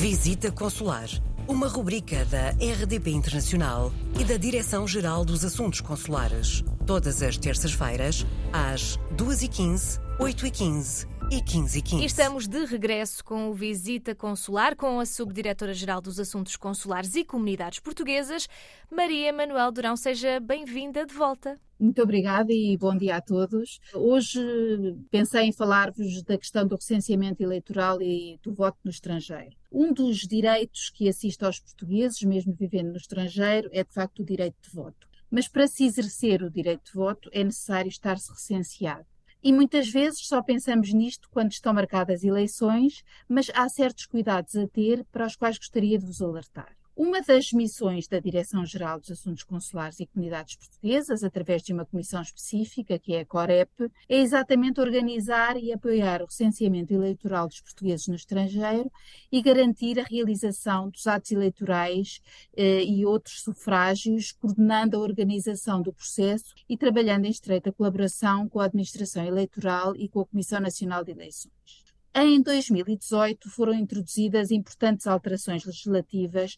Visita Consular, uma rubrica da RDP Internacional e da Direção-Geral dos Assuntos Consulares. Todas as terças-feiras, às 2h15, 8h15 e 15 e 15. E estamos de regresso com o Visita Consular com a Subdiretora-Geral dos Assuntos Consulares e Comunidades Portuguesas, Maria Manuel Durão. Seja bem-vinda de volta. Muito obrigada e bom dia a todos. Hoje pensei em falar-vos da questão do recenseamento eleitoral e do voto no estrangeiro. Um dos direitos que assiste aos portugueses, mesmo vivendo no estrangeiro, é de facto o direito de voto. Mas para se exercer o direito de voto é necessário estar-se recenseado. E muitas vezes só pensamos nisto quando estão marcadas eleições, mas há certos cuidados a ter para os quais gostaria de vos alertar. Uma das missões da Direção-Geral dos Assuntos Consulares e Comunidades Portuguesas, através de uma comissão específica, que é a COREP, é exatamente organizar e apoiar o recenseamento eleitoral dos portugueses no estrangeiro e garantir a realização dos atos eleitorais eh, e outros sufrágios, coordenando a organização do processo e trabalhando em estreita colaboração com a Administração Eleitoral e com a Comissão Nacional de Eleições. Em 2018 foram introduzidas importantes alterações legislativas,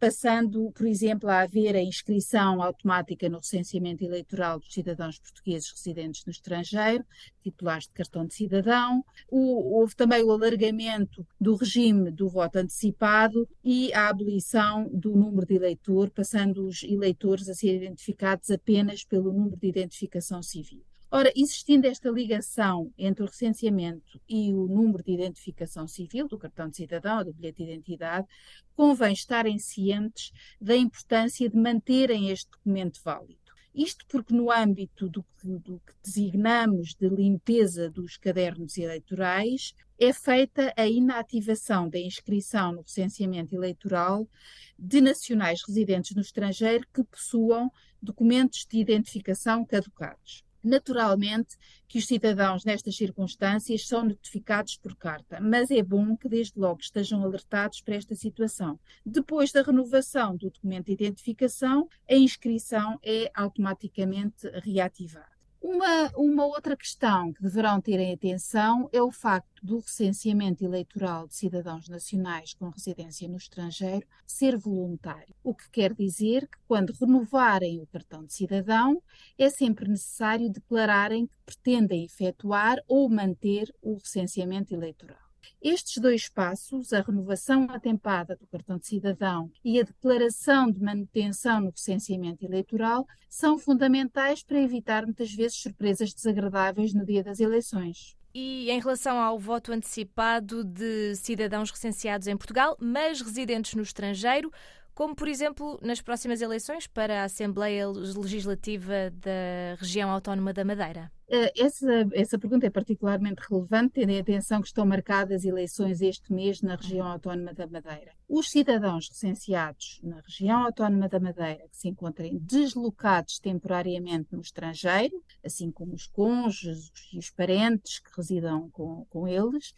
passando, por exemplo, a haver a inscrição automática no recenseamento eleitoral dos cidadãos portugueses residentes no estrangeiro, titulares de cartão de cidadão. O, houve também o alargamento do regime do voto antecipado e a abolição do número de eleitor, passando os eleitores a ser identificados apenas pelo número de identificação civil. Ora, existindo esta ligação entre o recenseamento e o número de identificação civil, do cartão de cidadão ou do bilhete de identidade, convém estarem cientes da importância de manterem este documento válido. Isto porque, no âmbito do que, do que, designamos de limpeza dos cadernos eleitorais, é feita a inativação da inscrição no recenseamento eleitoral de nacionais residentes no estrangeiro que possuam documentos de identificação caducados. Naturalmente que os cidadãos nestas circunstâncias são notificados por carta, mas é bom que desde logo estejam alertados para esta situação. Depois da renovação do documento de identificação, a inscrição é automaticamente reativada. Uma, uma outra questão que deverão ter em atenção é o facto do recenseamento eleitoral de cidadãos nacionais com residência no estrangeiro ser voluntário, o que quer dizer que, quando renovarem o cartão de cidadão, é sempre necessário declararem que pretendem efetuar ou manter o recenseamento eleitoral. Estes dois passos, a renovação atempada do cartão de cidadão e a declaração de manutenção no recenseamento eleitoral, são fundamentais para evitar muitas vezes surpresas desagradáveis no dia das eleições. E em relação ao voto antecipado de cidadãos recenseados em Portugal, mas residentes no estrangeiro, como por exemplo nas próximas eleições para a Assembleia Legislativa da Região Autónoma da Madeira? Eh, essa, essa pergunta é particularmente relevante, tendo em atenção que estão marcadas eleições este mês na região autónoma da Madeira. Os cidadãos recenseados na região autónoma da Madeira que se encontrem deslocados temporariamente no estrangeiro, assim como os cônjuges e os parentes que residam com, com eles,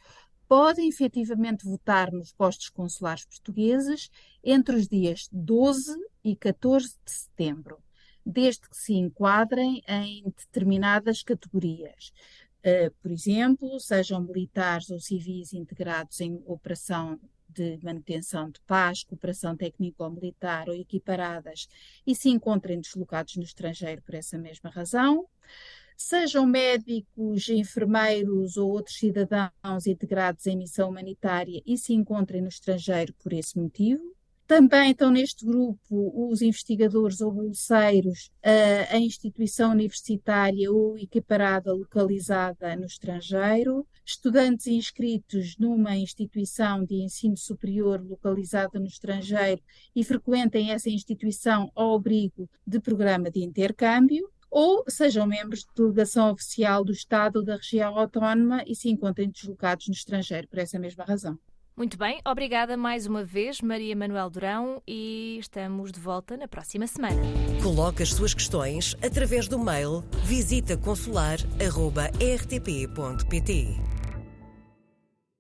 podem efetivamente votar nos postos consulares portugueses entre os dias 12 e 14 de setembro, desde que se enquadrem em determinadas categorias. Uh, por exemplo, sejam militares ou civis integrados em operação de manutenção de paz, cooperação técnico-militar ou equiparadas e se encontrem deslocados no estrangeiro por essa mesma razão sejam médicos, enfermeiros ou outros cidadãos integrados em missão humanitária e se encontrem no estrangeiro por esse motivo. Também estão neste grupo os investigadores ou bolseiros, a instituição universitária ou equiparada localizada no estrangeiro, estudantes inscritos numa instituição de ensino superior localizada no estrangeiro e frequentem essa instituição ao abrigo de programa de intercâmbio, ou sejam membros de delegação oficial do Estado ou da região autónoma e se encontrem deslocados no estrangeiro por essa mesma razão. Muito bem, obrigada mais uma vez, Maria Manuel Durão, e estamos de volta na próxima semana. Coloque as suas questões através do mail visitaconsular.rtp.pt.